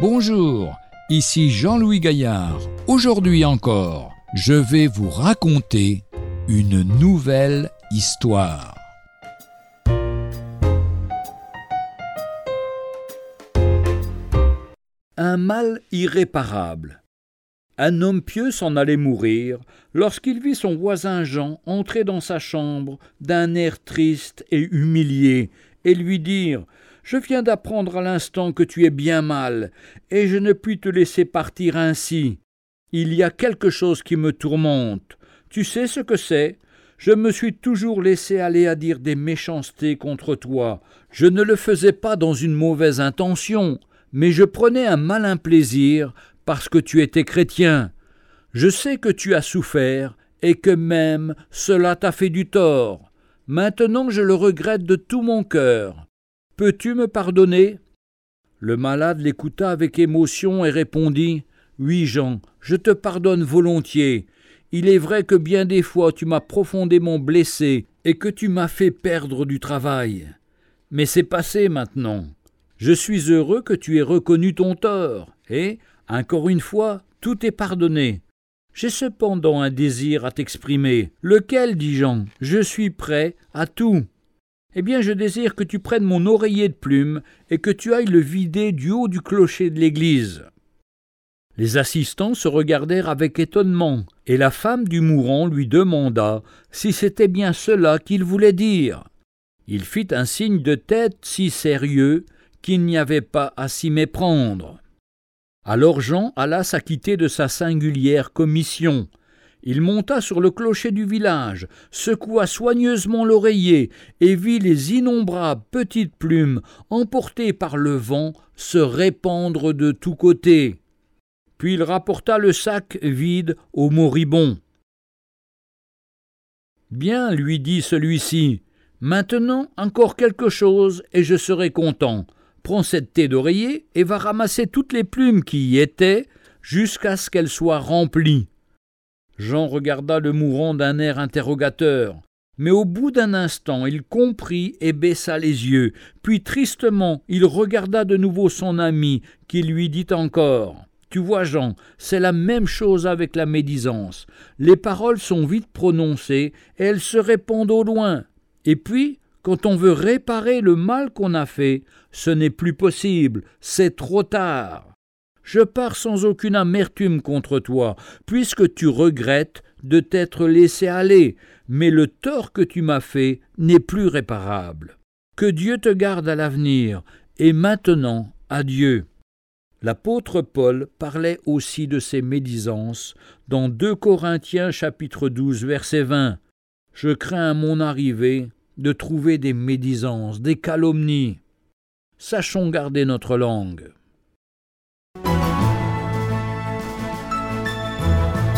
Bonjour, ici Jean-Louis Gaillard. Aujourd'hui encore, je vais vous raconter une nouvelle histoire. Un mal irréparable. Un homme pieux s'en allait mourir lorsqu'il vit son voisin Jean entrer dans sa chambre d'un air triste et humilié et lui dire Je viens d'apprendre à l'instant que tu es bien mal, et je ne puis te laisser partir ainsi. Il y a quelque chose qui me tourmente. Tu sais ce que c'est? Je me suis toujours laissé aller à dire des méchancetés contre toi. Je ne le faisais pas dans une mauvaise intention, mais je prenais un malin plaisir parce que tu étais chrétien. Je sais que tu as souffert, et que même cela t'a fait du tort. Maintenant je le regrette de tout mon cœur. Peux-tu me pardonner? Le malade l'écouta avec émotion et répondit Oui, Jean, je te pardonne volontiers. Il est vrai que bien des fois tu m'as profondément blessé et que tu m'as fait perdre du travail. Mais c'est passé maintenant. Je suis heureux que tu aies reconnu ton tort, et, encore une fois, tout est pardonné. J'ai cependant un désir à t'exprimer. Lequel, dit Jean Je suis prêt à tout. Eh bien, je désire que tu prennes mon oreiller de plume et que tu ailles le vider du haut du clocher de l'église. Les assistants se regardèrent avec étonnement, et la femme du mourant lui demanda si c'était bien cela qu'il voulait dire. Il fit un signe de tête si sérieux qu'il n'y avait pas à s'y méprendre. Alors Jean alla s'acquitter de sa singulière commission. Il monta sur le clocher du village, secoua soigneusement l'oreiller et vit les innombrables petites plumes, emportées par le vent, se répandre de tous côtés. Puis il rapporta le sac vide au moribond. Bien, lui dit celui-ci, maintenant encore quelque chose et je serai content prends cette thé d'oreiller et va ramasser toutes les plumes qui y étaient jusqu'à ce qu'elles soient remplies. Jean regarda le mourant d'un air interrogateur, mais au bout d'un instant il comprit et baissa les yeux, puis tristement il regarda de nouveau son ami, qui lui dit encore. Tu vois, Jean, c'est la même chose avec la médisance. Les paroles sont vite prononcées et elles se répandent au loin. Et puis, quand on veut réparer le mal qu'on a fait, ce n'est plus possible, c'est trop tard. Je pars sans aucune amertume contre toi, puisque tu regrettes de t'être laissé aller, mais le tort que tu m'as fait n'est plus réparable. Que Dieu te garde à l'avenir, et maintenant, adieu. L'apôtre Paul parlait aussi de ses médisances dans 2 Corinthiens chapitre 12 verset 20. Je crains à mon arrivée de trouver des médisances, des calomnies. Sachons garder notre langue.